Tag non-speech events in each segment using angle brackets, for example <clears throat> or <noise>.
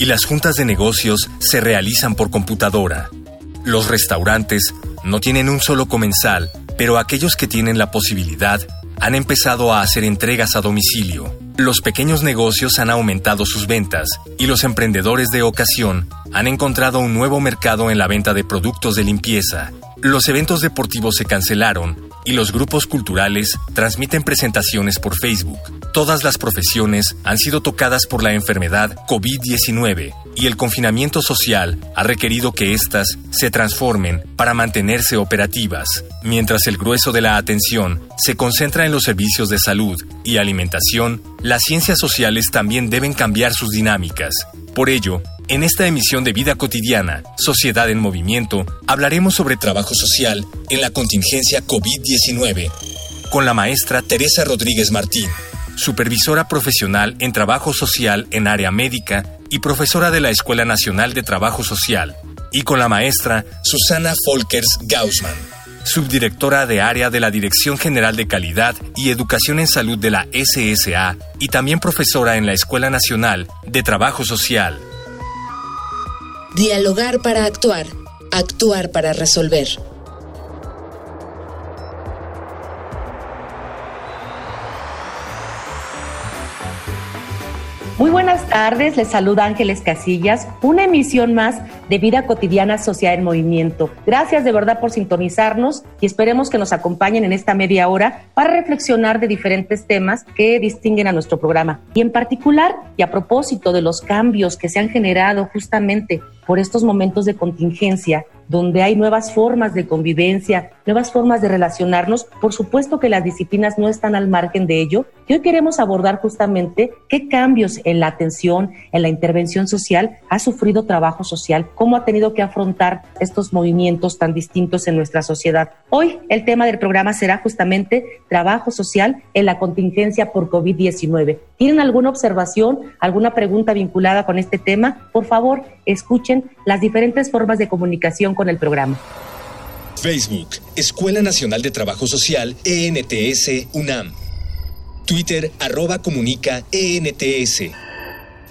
y las juntas de negocios se realizan por computadora. Los restaurantes no tienen un solo comensal, pero aquellos que tienen la posibilidad han empezado a hacer entregas a domicilio. Los pequeños negocios han aumentado sus ventas y los emprendedores de ocasión han encontrado un nuevo mercado en la venta de productos de limpieza. Los eventos deportivos se cancelaron y los grupos culturales transmiten presentaciones por Facebook. Todas las profesiones han sido tocadas por la enfermedad COVID-19 y el confinamiento social ha requerido que éstas se transformen para mantenerse operativas, mientras el grueso de la atención se concentra en los servicios de salud y alimentación, las ciencias sociales también deben cambiar sus dinámicas. Por ello, en esta emisión de Vida Cotidiana, Sociedad en Movimiento, hablaremos sobre trabajo social en la contingencia COVID-19 con la maestra Teresa Rodríguez Martín, supervisora profesional en trabajo social en área médica y profesora de la Escuela Nacional de Trabajo Social, y con la maestra Susana Folkers Gaussman, subdirectora de área de la Dirección General de Calidad y Educación en Salud de la SSA y también profesora en la Escuela Nacional de Trabajo Social. Dialogar para actuar, actuar para resolver. Muy buenas tardes, les saluda Ángeles Casillas, una emisión más de Vida Cotidiana Social en Movimiento. Gracias de verdad por sintonizarnos y esperemos que nos acompañen en esta media hora para reflexionar de diferentes temas que distinguen a nuestro programa. Y en particular, y a propósito de los cambios que se han generado justamente por estos momentos de contingencia, donde hay nuevas formas de convivencia, nuevas formas de relacionarnos, por supuesto que las disciplinas no están al margen de ello. Y hoy queremos abordar justamente qué cambios en la atención, en la intervención social ha sufrido trabajo social, cómo ha tenido que afrontar estos movimientos tan distintos en nuestra sociedad. Hoy el tema del programa será justamente trabajo social en la contingencia por COVID-19. ¿Tienen alguna observación, alguna pregunta vinculada con este tema? Por favor, escuchen las diferentes formas de comunicación con el programa. Facebook, Escuela Nacional de Trabajo Social, ENTS, UNAM. Twitter, arroba comunica, ENTS.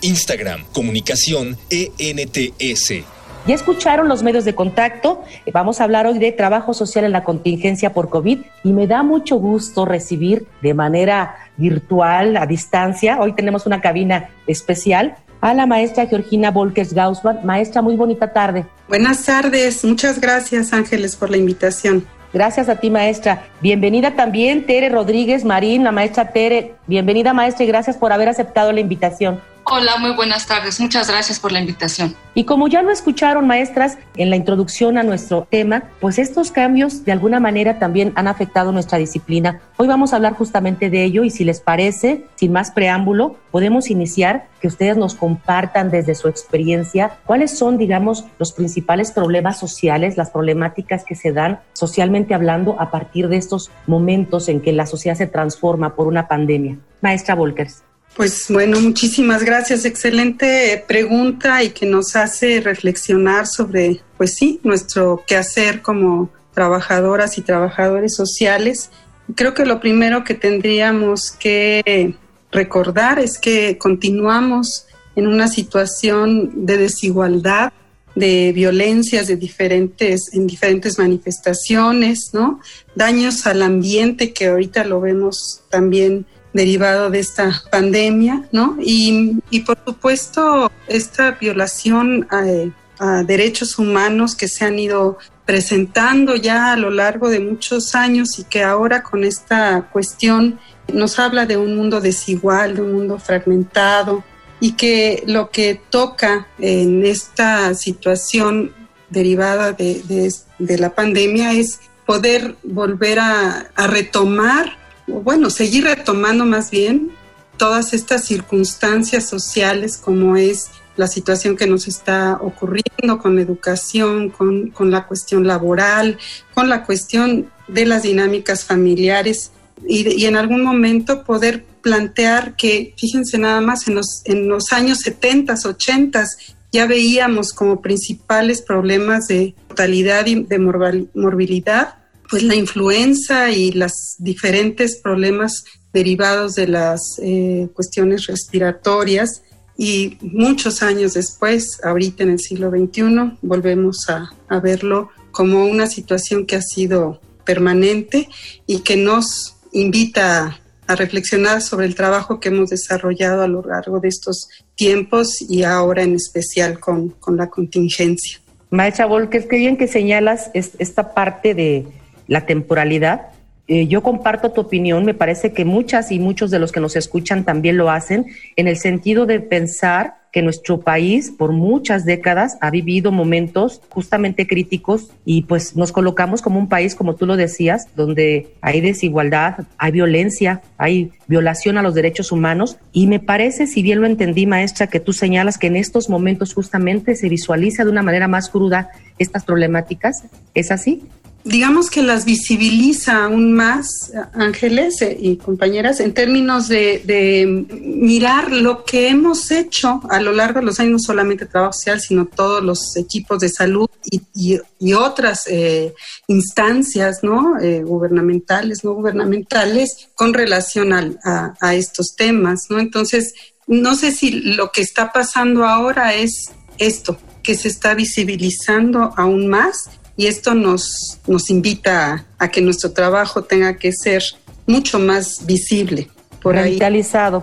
Instagram, comunicación, ENTS. Ya escucharon los medios de contacto. Vamos a hablar hoy de trabajo social en la contingencia por COVID y me da mucho gusto recibir de manera virtual, a distancia. Hoy tenemos una cabina especial a la maestra Georgina Volkes Gaussman. Maestra, muy bonita tarde. Buenas tardes, muchas gracias Ángeles por la invitación. Gracias a ti, maestra. Bienvenida también Tere Rodríguez Marín, la maestra Tere. Bienvenida, maestra, y gracias por haber aceptado la invitación. Hola, muy buenas tardes. Muchas gracias por la invitación. Y como ya lo escucharon, maestras, en la introducción a nuestro tema, pues estos cambios de alguna manera también han afectado nuestra disciplina. Hoy vamos a hablar justamente de ello y si les parece, sin más preámbulo, podemos iniciar que ustedes nos compartan desde su experiencia cuáles son, digamos, los principales problemas sociales, las problemáticas que se dan socialmente hablando a partir de estos momentos en que la sociedad se transforma por una pandemia. Maestra Volkers. Pues bueno, muchísimas gracias. Excelente pregunta y que nos hace reflexionar sobre, pues sí, nuestro quehacer como trabajadoras y trabajadores sociales. Creo que lo primero que tendríamos que recordar es que continuamos en una situación de desigualdad, de violencias de diferentes, en diferentes manifestaciones, ¿no? Daños al ambiente que ahorita lo vemos también derivado de esta pandemia, ¿no? Y, por supuesto, esta violación a, derechos humanos que se han ido presentando ya a lo largo de muchos años y que ahora con esta cuestión nos habla de un mundo desigual, de un mundo fragmentado y que lo que toca en esta situación derivada de, la pandemia es poder volver a retomar, bueno, seguir retomando más bien todas estas circunstancias sociales como es la situación que nos está ocurriendo con la educación, con, la cuestión laboral, con la cuestión de las dinámicas familiares y, en algún momento poder plantear que, fíjense nada más, en los, en los años 70, 80 ya veíamos como principales problemas de mortalidad y de morbilidad, pues la influenza y los diferentes problemas derivados de las eh, cuestiones respiratorias y muchos años después, ahorita en el siglo XXI, volvemos a, verlo como una situación que ha sido permanente y que nos invita a reflexionar sobre el trabajo que hemos desarrollado a lo largo de estos tiempos y ahora en especial con, la contingencia. Maestra Volker, qué bien que señalas esta parte de la temporalidad eh, yo comparto tu opinión, me parece que muchas y muchos de los que nos escuchan también lo hacen, en el sentido de pensar que nuestro país por muchas décadas ha vivido momentos justamente críticos y pues nos colocamos como un país, como tú lo decías, donde hay desigualdad, hay violencia, hay violación a los derechos humanos y me parece, si bien lo entendí maestra, que tú señalas que en estos momentos justamente se visualiza de una manera más cruda estas problemáticas, ¿es así? Digamos que las visibiliza aún más, Ángeles eh, y compañeras, en términos de, mirar lo que hemos hecho a lo largo de los años, no solamente trabajo social, sino todos los equipos de salud y, otras eh, instancias ¿no? Eh, gubernamentales, no gubernamentales, con relación a, a estos temas. ¿no? Entonces, no sé si lo que está pasando ahora es esto, que se está visibilizando aún más y esto nos, nos invita a, que nuestro trabajo tenga que ser mucho más visible. Por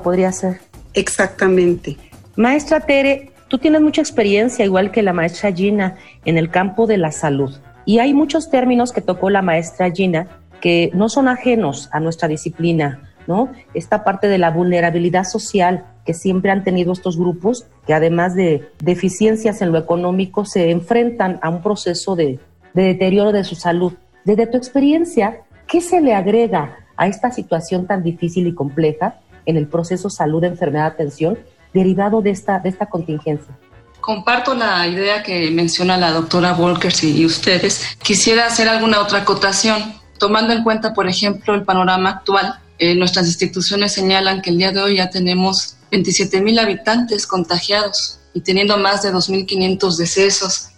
podría ser. Exactamente. Maestra Tere, tú tienes mucha experiencia, igual que la maestra Gina, en el campo de la salud. Y hay muchos términos que tocó la maestra Gina que no son ajenos a nuestra disciplina, ¿no? Esta parte de la vulnerabilidad social que siempre han tenido estos grupos, que además de deficiencias en lo económico, se enfrentan a un proceso de de deterioro de su salud. Desde tu experiencia, ¿qué se le agrega a esta situación tan difícil y compleja en el proceso salud, enfermedad, atención derivado de esta, de esta contingencia? Comparto la idea que menciona la doctora Volkers y ustedes. Quisiera hacer alguna otra acotación, tomando en cuenta, por ejemplo, el panorama actual. Eh, nuestras instituciones señalan que el día de hoy ya tenemos 27 mil habitantes contagiados y teniendo más de 2.500 decesos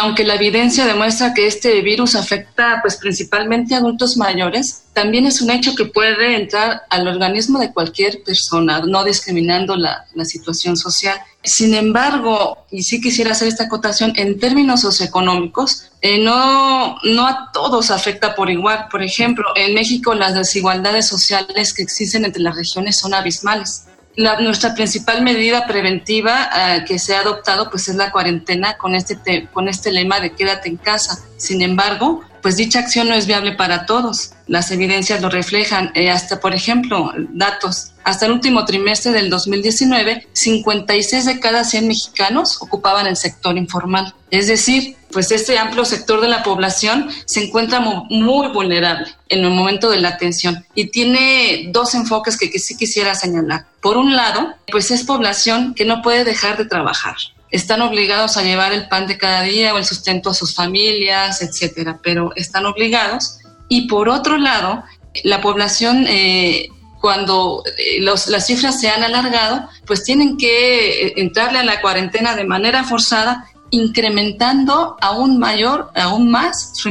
aunque la evidencia demuestra que este virus afecta pues principalmente a adultos mayores, también es un hecho que puede entrar al organismo de cualquier persona, no discriminando la, situación social. Sin embargo, y sí quisiera hacer esta acotación, en términos socioeconómicos, eh, no, no a todos afecta por igual. Por ejemplo, en México las desigualdades sociales que existen entre las regiones son abismales nuestra principal medida preventiva eh, que se ha adoptado pues es la cuarentena con este, con este lema de quédate en casa. Sin embargo, pues dicha acción no es viable para todos. Las evidencias lo reflejan. Eh, hasta, por ejemplo, datos. Hasta el último trimestre del 2019, 56 de cada 100 mexicanos ocupaban el sector informal. Es decir, pues este amplio sector de la población se encuentra muy, vulnerable en el momento de la atención y tiene dos enfoques que, sí quisiera señalar. Por un lado, pues es población que no puede dejar de trabajar están obligados a llevar el pan de cada día o el sustento a sus familias, etcétera, pero están obligados. Y por otro lado, la población, eh, cuando eh, las cifras se han alargado, pues tienen que eh, entrarle a la cuarentena de manera forzada, incrementando aún mayor, aún más su,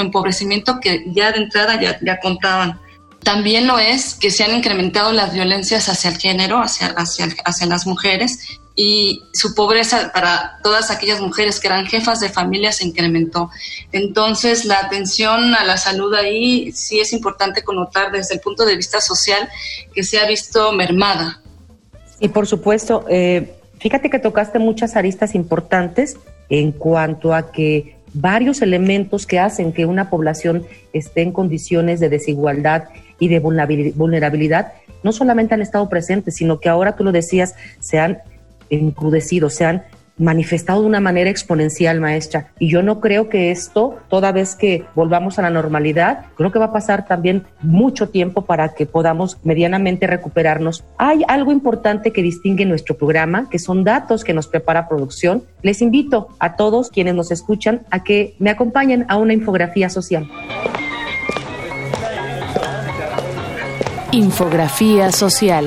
empobrecimiento que ya de entrada ya, ya contaban. También lo es que se han incrementado las violencias hacia el género, hacia, hacia, hacia las mujeres, y su pobreza para todas aquellas mujeres que eran jefas de familia se incrementó. Entonces, la atención a la salud ahí sí es importante connotar desde el punto de vista social que se ha visto mermada. Y por supuesto, eh, fíjate que tocaste muchas aristas importantes en cuanto a que varios elementos que hacen que una población esté en condiciones de desigualdad y de vulnerabilidad, no solamente han estado presentes, sino que ahora tú lo decías, se han encrudecido, se han manifestado de una manera exponencial, maestra. Y yo no creo que esto, toda vez que volvamos a la normalidad, creo que va a pasar también mucho tiempo para que podamos medianamente recuperarnos. Hay algo importante que distingue nuestro programa, que son datos que nos prepara producción. Les invito a todos quienes nos escuchan a que me acompañen a una infografía social. Infografía social.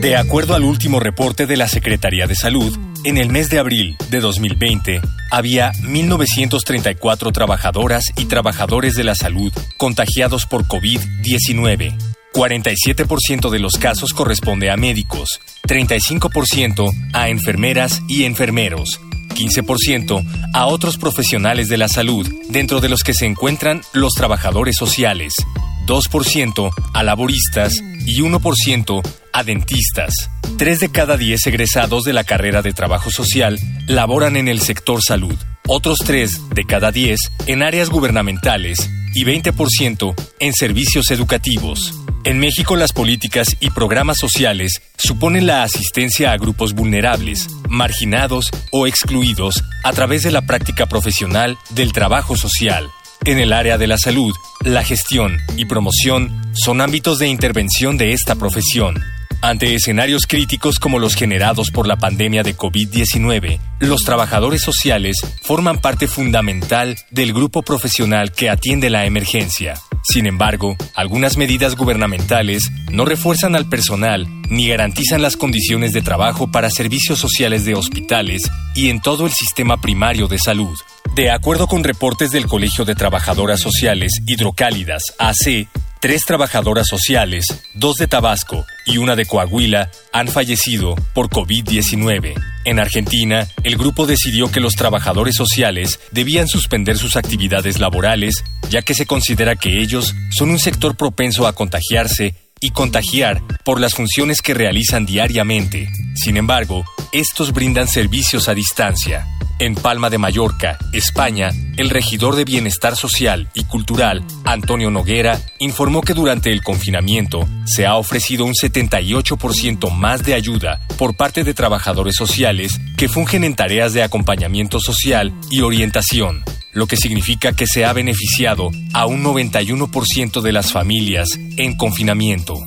De acuerdo al último reporte de la Secretaría de Salud, en el mes de abril de 2020 había 1.934 trabajadoras y trabajadores de la salud contagiados por COVID-19. 47% de los casos corresponde a médicos, 35% a enfermeras y enfermeros, 15% a otros profesionales de la salud, dentro de los que se encuentran los trabajadores sociales, 2% a laboristas y 1% a dentistas. Tres de cada diez egresados de la carrera de trabajo social laboran en el sector salud, otros tres de cada diez en áreas gubernamentales y 20% en servicios educativos. En México las políticas y programas sociales suponen la asistencia a grupos vulnerables, marginados o excluidos a través de la práctica profesional del trabajo social. En el área de la salud, la gestión y promoción son ámbitos de intervención de esta profesión. Ante escenarios críticos como los generados por la pandemia de COVID-19, los trabajadores sociales forman parte fundamental del grupo profesional que atiende la emergencia. Sin embargo, algunas medidas gubernamentales no refuerzan al personal ni garantizan las condiciones de trabajo para servicios sociales de hospitales y en todo el sistema primario de salud. De acuerdo con reportes del Colegio de Trabajadoras Sociales Hidrocálidas, AC, tres trabajadoras sociales, dos de Tabasco y una de Coahuila, han fallecido por COVID-19. En Argentina, el grupo decidió que los trabajadores sociales debían suspender sus actividades laborales, ya que se considera que ellos son un sector propenso a contagiarse y contagiar por las funciones que realizan diariamente. Sin embargo, estos brindan servicios a distancia. En Palma de Mallorca, España, el regidor de Bienestar Social y Cultural, Antonio Noguera, informó que durante el confinamiento se ha ofrecido un 78% más de ayuda por parte de trabajadores sociales que fungen en tareas de acompañamiento social y orientación, lo que significa que se ha beneficiado a un 91% de las familias en confinamiento.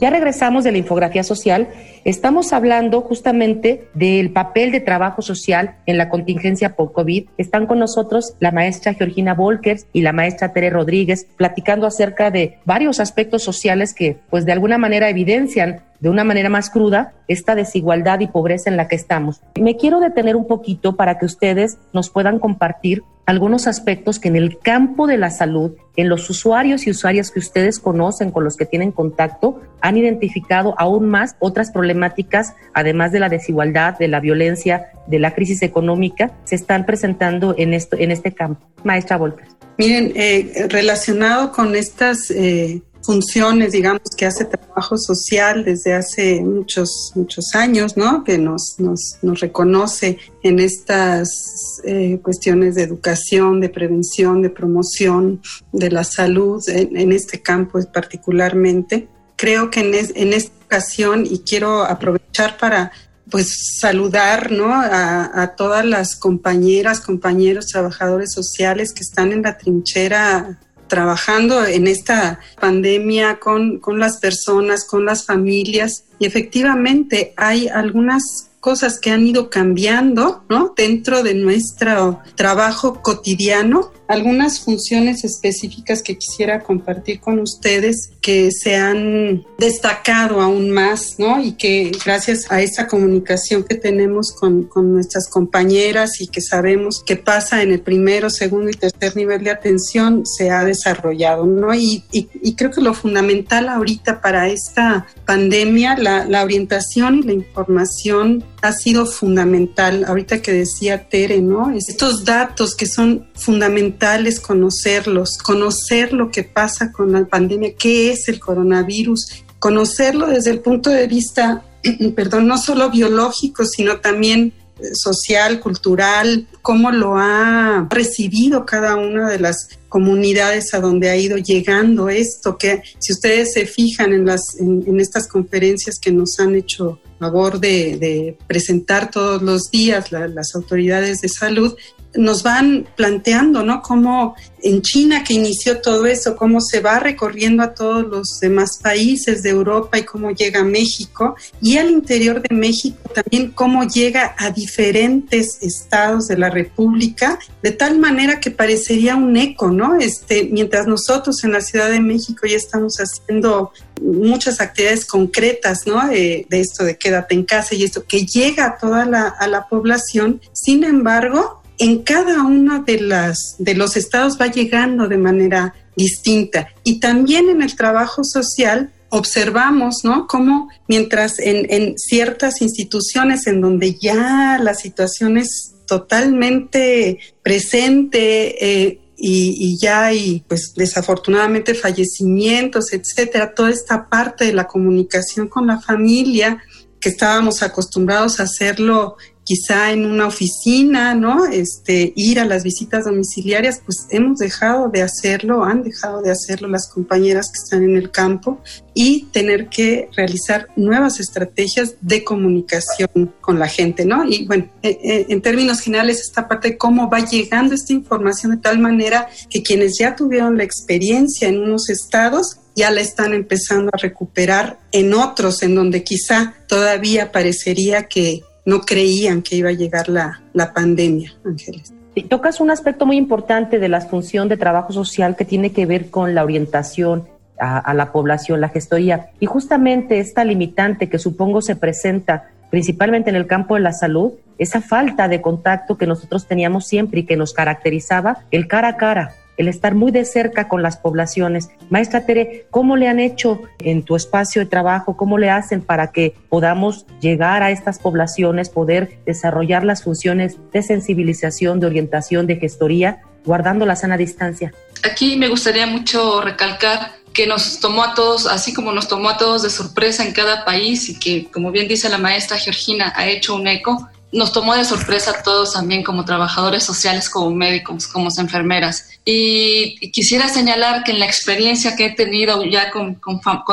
Ya regresamos de la infografía social. Estamos hablando justamente del papel de trabajo social en la contingencia por COVID. Están con nosotros la maestra Georgina Volkers y la maestra Tere Rodríguez platicando acerca de varios aspectos sociales que pues de alguna manera evidencian de una manera más cruda esta desigualdad y pobreza en la que estamos. Me quiero detener un poquito para que ustedes nos puedan compartir algunos aspectos que en el campo de la salud, en los usuarios y usuarias que ustedes conocen, con los que tienen contacto, han identificado aún más otras problemáticas, además de la desigualdad, de la violencia, de la crisis económica, se están presentando en, esto, en este campo. Maestra Volker. Miren, eh, relacionado con estas eh, funciones, digamos, que hace trabajo social desde hace muchos, muchos años, ¿no? Que nos, nos, reconoce en estas eh, cuestiones de educación, de prevención, de promoción de la salud, en, este campo particularmente. Creo que en, en esta ocasión, y quiero aprovechar para pues saludar ¿no? a, a, todas las compañeras, compañeros, trabajadores sociales que están en la trinchera trabajando en esta pandemia con, con las personas, con las familias. Y efectivamente hay algunas cosas que han ido cambiando, ¿no? Dentro de nuestro trabajo cotidiano, algunas funciones específicas que quisiera compartir con ustedes que se han destacado aún más, ¿no? Y que gracias a esa comunicación que tenemos con, con nuestras compañeras y que sabemos que pasa en el primero, segundo y tercer nivel de atención, se ha desarrollado, ¿no? Y, y, y creo que lo fundamental ahorita para esta pandemia, la, la orientación y la información ha sido fundamental. Ahorita que decía Tere, ¿no? Estos datos que son fundamentales conocerlos, conocer lo que pasa con la pandemia, qué es el coronavirus, conocerlo desde el punto de vista <clears throat> perdón, no solo biológico, sino también social, cultural, cómo lo ha recibido cada una de las comunidades a donde ha ido llegando esto, que si ustedes se fijan en, las, en, estas conferencias que nos han hecho favor de, presentar todos los días las autoridades de salud, nos van planteando, ¿no? Cómo en China que inició todo eso, cómo se va recorriendo a todos los demás países de Europa y cómo llega a México y al interior de México también cómo llega a diferentes estados de la República, de tal manera que parecería un eco, ¿no? Este, mientras nosotros en la Ciudad de México ya estamos haciendo muchas actividades concretas, ¿no? De, esto de quédate en casa y esto que llega a toda la, a la población, sin embargo, en cada uno de, las, de los estados va llegando de manera distinta. Y también en el trabajo social observamos, ¿no? Cómo mientras en, ciertas instituciones en donde ya la situación es totalmente presente, eh, y, ya hay, pues desafortunadamente, fallecimientos, etcétera, toda esta parte de la comunicación con la familia que estábamos acostumbrados a hacerlo quizá en una oficina, ¿no? Este, ir a las visitas domiciliarias, pues hemos dejado de hacerlo, han dejado de hacerlo las compañeras que están en el campo y tener que realizar nuevas estrategias de comunicación con la gente, ¿no? Y bueno, eh, eh, en términos generales, esta parte de cómo va llegando esta información de tal manera que quienes ya tuvieron la experiencia en unos estados ya la están empezando a recuperar en otros, en donde quizá todavía parecería que no creían que iba a llegar la, pandemia, Ángeles. Tocas un aspecto muy importante de la función de trabajo social que tiene que ver con la orientación a, a, la población, la gestoría. Y justamente esta limitante que supongo se presenta principalmente en el campo de la salud, esa falta de contacto que nosotros teníamos siempre y que nos caracterizaba, el cara a cara, el estar muy de cerca con las poblaciones. Maestra Tere, ¿cómo le han hecho en tu espacio de trabajo? ¿Cómo le hacen para que podamos llegar a estas poblaciones, poder desarrollar las funciones de sensibilización, de orientación, de gestoría, guardando la sana distancia? Aquí me gustaría mucho recalcar que nos tomó a todos, así como nos tomó a todos de sorpresa en cada país y que, como bien dice la maestra Georgina, ha hecho un eco, nos tomó de sorpresa a todos también como trabajadores sociales, como médicos, como enfermeras. Y, quisiera señalar que en la experiencia que he tenido ya con,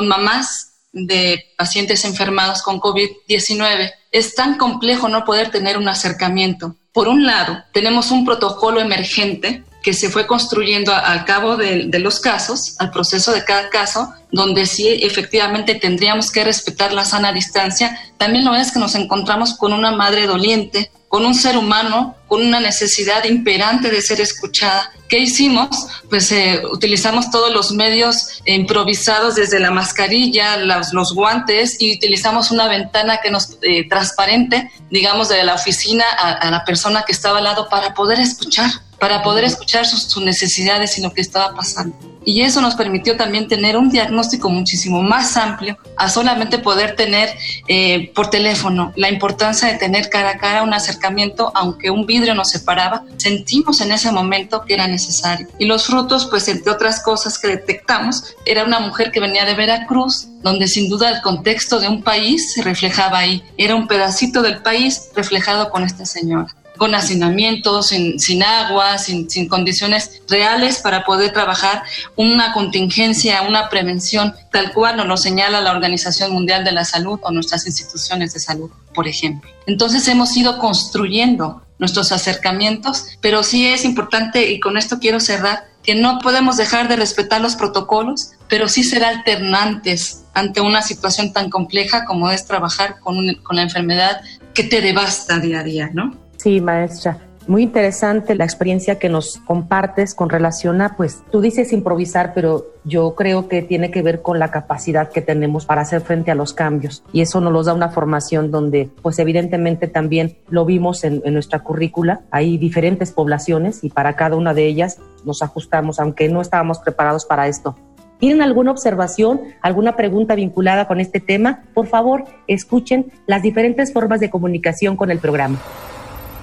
mamás de pacientes enfermados con COVID-19, es tan complejo no poder tener un acercamiento. Por un lado, tenemos un protocolo emergente que se fue construyendo al cabo de, los casos, al proceso de cada caso, donde sí efectivamente tendríamos que respetar la sana distancia. También lo es que nos encontramos con una madre doliente, con un ser humano, con una necesidad imperante de ser escuchada. ¿Qué hicimos? Pues eh, utilizamos todos los medios improvisados, desde la mascarilla, los, guantes, y utilizamos una ventana que nos eh, transparente, digamos, de la oficina a, a la persona que estaba al lado para poder escuchar para poder escuchar sus, necesidades y lo que estaba pasando. Y eso nos permitió también tener un diagnóstico muchísimo más amplio a solamente poder tener eh, por teléfono la importancia de tener cara a cara un acercamiento, aunque un vidrio nos separaba, sentimos en ese momento que era necesario. Y los frutos, pues entre otras cosas que detectamos, era una mujer que venía de Veracruz, donde sin duda el contexto de un país se reflejaba ahí. Era un pedacito del país reflejado con esta señora con hacinamiento, sin, sin agua, sin, sin, condiciones reales para poder trabajar una contingencia, una prevención, tal cual nos lo señala la Organización Mundial de la Salud o nuestras instituciones de salud, por ejemplo. Entonces hemos ido construyendo nuestros acercamientos, pero sí es importante, y con esto quiero cerrar, que no podemos dejar de respetar los protocolos, pero sí ser alternantes ante una situación tan compleja como es trabajar con, con la enfermedad que te devasta día a día, ¿no? Sí, maestra. Muy interesante la experiencia que nos compartes con relación a, pues tú dices improvisar, pero yo creo que tiene que ver con la capacidad que tenemos para hacer frente a los cambios. Y eso nos da una formación donde, pues evidentemente también lo vimos en, en nuestra currícula. Hay diferentes poblaciones y para cada una de ellas nos ajustamos, aunque no estábamos preparados para esto. ¿Tienen alguna observación, alguna pregunta vinculada con este tema? Por favor, escuchen las diferentes formas de comunicación con el programa.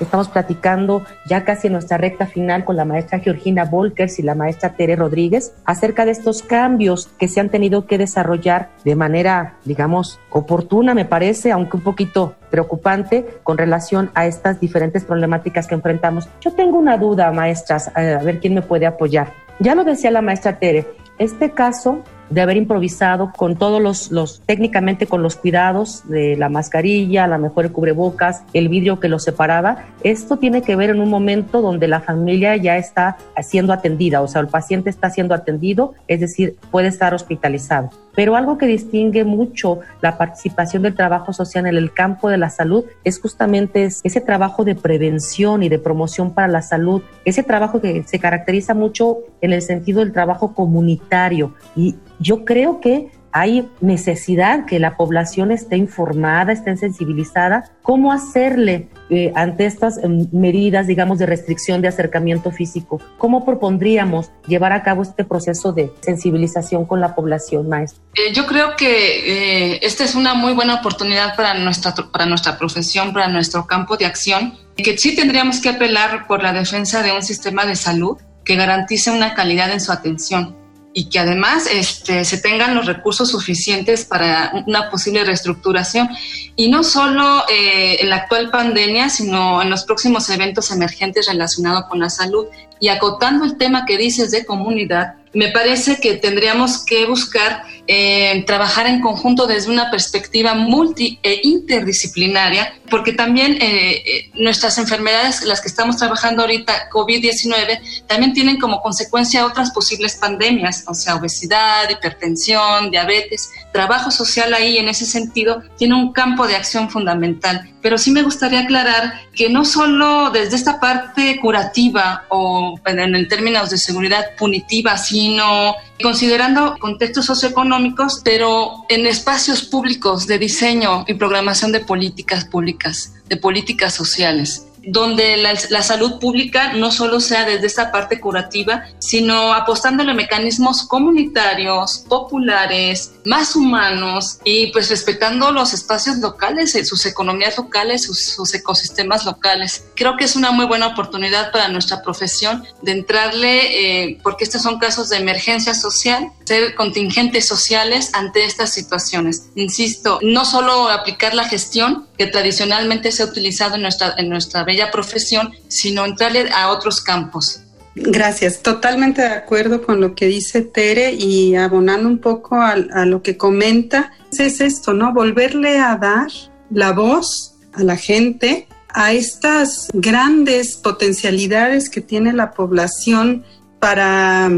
Estamos platicando ya casi en nuestra recta final con la maestra Georgina Volkers y la maestra Tere Rodríguez acerca de estos cambios que se han tenido que desarrollar de manera, digamos, oportuna, me parece, aunque un poquito preocupante con relación a estas diferentes problemáticas que enfrentamos. Yo tengo una duda, maestras, a ver quién me puede apoyar. Ya lo decía la maestra Tere, este caso de haber improvisado con todos los, los, técnicamente con los cuidados de la mascarilla, la mejor cubrebocas, el vidrio que los separaba. Esto tiene que ver en un momento donde la familia ya está siendo atendida, o sea, el paciente está siendo atendido, es decir, puede estar hospitalizado. Pero algo que distingue mucho la participación del trabajo social en el campo de la salud es justamente ese trabajo de prevención y de promoción para la salud, ese trabajo que se caracteriza mucho en el sentido del trabajo comunitario. Y yo creo que hay necesidad que la población esté informada, esté sensibilizada, cómo hacerle eh, ante estas em, medidas, digamos, de restricción de acercamiento físico. ¿Cómo propondríamos llevar a cabo este proceso de sensibilización con la población, maestra? Eh, yo creo que eh, esta es una muy buena oportunidad para nuestra, para nuestra profesión, para nuestro campo de acción, que sí tendríamos que apelar por la defensa de un sistema de salud que garantice una calidad en su atención y que además este, se tengan los recursos suficientes para una posible reestructuración. Y no solo eh, en la actual pandemia, sino en los próximos eventos emergentes relacionados con la salud. Y acotando el tema que dices de comunidad, me parece que tendríamos que buscar eh, trabajar en conjunto desde una perspectiva multi e interdisciplinaria, porque también eh, eh, nuestras enfermedades, las que estamos trabajando ahorita, COVID-19, también tienen como consecuencia otras posibles pandemias, o sea, obesidad, hipertensión, diabetes. Trabajo social ahí, en ese sentido, tiene un campo de acción fundamental. Pero sí me gustaría aclarar que no solo desde esta parte curativa o en términos de seguridad punitiva, sino considerando contextos socioeconómicos, pero en espacios públicos de diseño y programación de políticas públicas, de políticas sociales donde la, salud pública no solo sea desde esta parte curativa, sino apostándole mecanismos comunitarios, populares, más humanos y pues respetando los espacios locales, eh, sus economías locales, sus, ecosistemas locales. Creo que es una muy buena oportunidad para nuestra profesión de entrarle, eh, porque estos son casos de emergencia social, ser contingentes sociales ante estas situaciones. Insisto, no solo aplicar la gestión tradicionalmente se ha utilizado en nuestra, en nuestra bella profesión, sino entrarle a otros campos. Gracias, totalmente de acuerdo con lo que dice Tere y abonando un poco a, lo que comenta, es esto, ¿no? Volverle a dar la voz a la gente, a estas grandes potencialidades que tiene la población para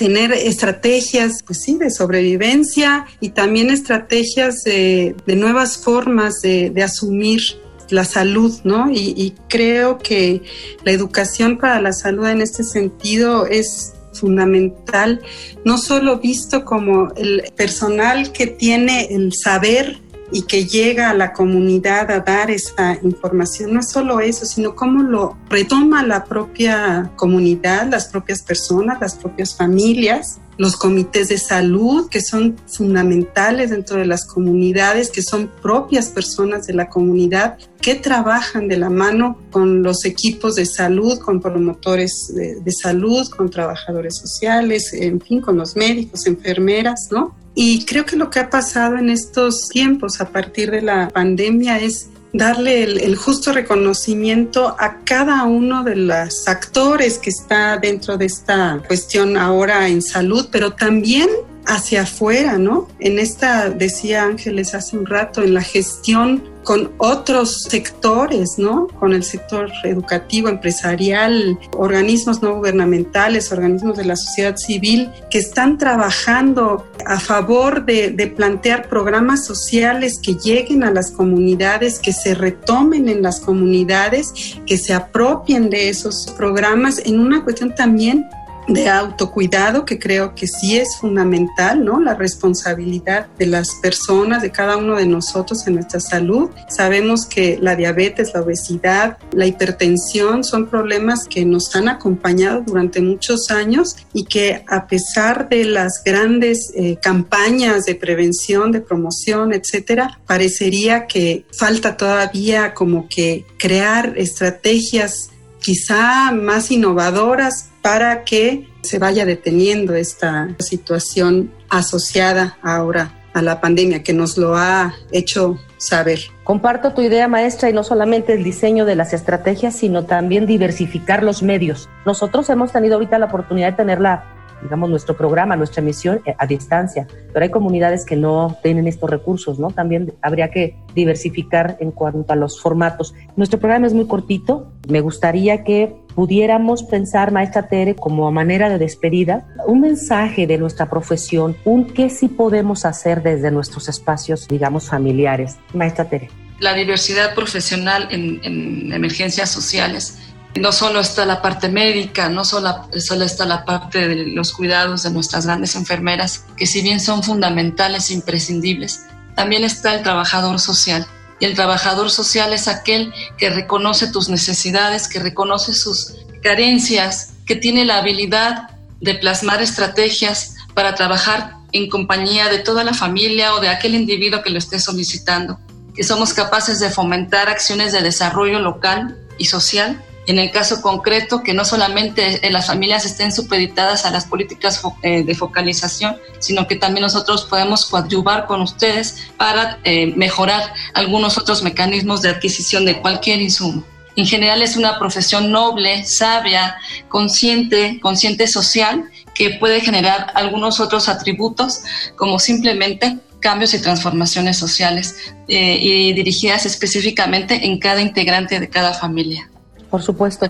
tener estrategias, pues sí, de sobrevivencia y también estrategias de, nuevas formas de, de asumir la salud, ¿no? Y, creo que la educación para la salud en este sentido es fundamental, no solo visto como el personal que tiene el saber y que llega a la comunidad a dar esa información. No es solo eso, sino cómo lo retoma la propia comunidad, las propias personas, las propias familias los comités de salud, que son fundamentales dentro de las comunidades, que son propias personas de la comunidad, que trabajan de la mano con los equipos de salud, con promotores de, salud, con trabajadores sociales, en fin, con los médicos, enfermeras, ¿no? Y creo que lo que ha pasado en estos tiempos a partir de la pandemia es darle el, justo reconocimiento a cada uno de los actores que está dentro de esta cuestión ahora en salud, pero también hacia afuera, ¿no? En esta, decía Ángeles hace un rato, en la gestión con otros sectores, ¿no? Con el sector educativo, empresarial, organismos no gubernamentales, organismos de la sociedad civil que están trabajando a favor de, de, plantear programas sociales que lleguen a las comunidades, que se retomen en las comunidades, que se apropien de esos programas en una cuestión también de autocuidado que creo que sí es fundamental, ¿no? La responsabilidad de las personas, de cada uno de nosotros en nuestra salud. Sabemos que la diabetes, la obesidad, la hipertensión son problemas que nos han acompañado durante muchos años y que a pesar de las grandes eh, campañas de prevención, de promoción, etcétera, parecería que falta todavía como que crear estrategias quizá más innovadoras para que se vaya deteniendo esta situación asociada ahora a la pandemia que nos lo ha hecho saber. Comparto tu idea, maestra, y no solamente el diseño de las estrategias, sino también diversificar los medios. Nosotros hemos tenido ahorita la oportunidad de tener la digamos, nuestro programa, nuestra emisión eh, a distancia, pero hay comunidades que no tienen estos recursos, ¿no? También habría que diversificar en cuanto a los formatos. Nuestro programa es muy cortito, me gustaría que pudiéramos pensar, maestra Tere, como manera de despedida, un mensaje de nuestra profesión, un qué sí podemos hacer desde nuestros espacios, digamos, familiares. Maestra Tere. La diversidad profesional en, en emergencias sociales no solo está la parte médica, no solo, solo, está la parte de los cuidados de nuestras grandes enfermeras, que si bien son fundamentales e imprescindibles, también está el trabajador social. Y el trabajador social es aquel que reconoce tus necesidades, que reconoce sus carencias, que tiene la habilidad de plasmar estrategias para trabajar en compañía de toda la familia o de aquel individuo que lo esté solicitando, que somos capaces de fomentar acciones de desarrollo local y social en el caso concreto, que no solamente las familias estén supeditadas a las políticas eh, de focalización, sino que también nosotros podemos coadyuvar con ustedes para eh, mejorar algunos otros mecanismos de adquisición de cualquier insumo. En general es una profesión noble, sabia, consciente, consciente social, que puede generar algunos otros atributos, como simplemente cambios y transformaciones sociales eh, y dirigidas específicamente en cada integrante de cada familia. Por supuesto.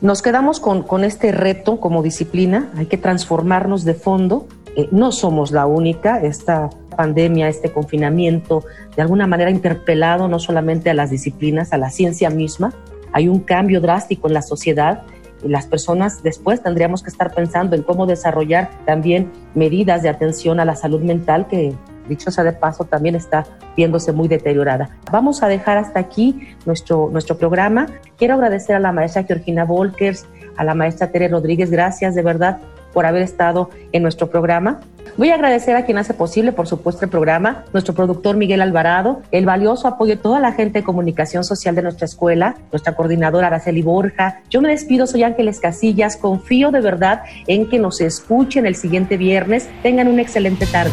Nos quedamos con, con este reto como disciplina, hay que transformarnos de fondo. Eh, no somos la única, esta pandemia, este confinamiento, de alguna manera interpelado no solamente a las disciplinas, a la ciencia misma. Hay un cambio drástico en la sociedad y las personas después tendríamos que estar pensando en cómo desarrollar también medidas de atención a la salud mental que dicho sea de paso, también está viéndose muy deteriorada. Vamos a dejar hasta aquí nuestro, nuestro programa. Quiero agradecer a la maestra Georgina Volkers, a la maestra Tere Rodríguez, gracias de verdad por haber estado en nuestro programa. Voy a agradecer a quien hace posible, por supuesto, el programa, nuestro productor Miguel Alvarado, el valioso apoyo de toda la gente de comunicación social de nuestra escuela, nuestra coordinadora Araceli Borja. Yo me despido, soy Ángeles Casillas, confío de verdad en que nos escuchen el siguiente viernes. Tengan una excelente tarde.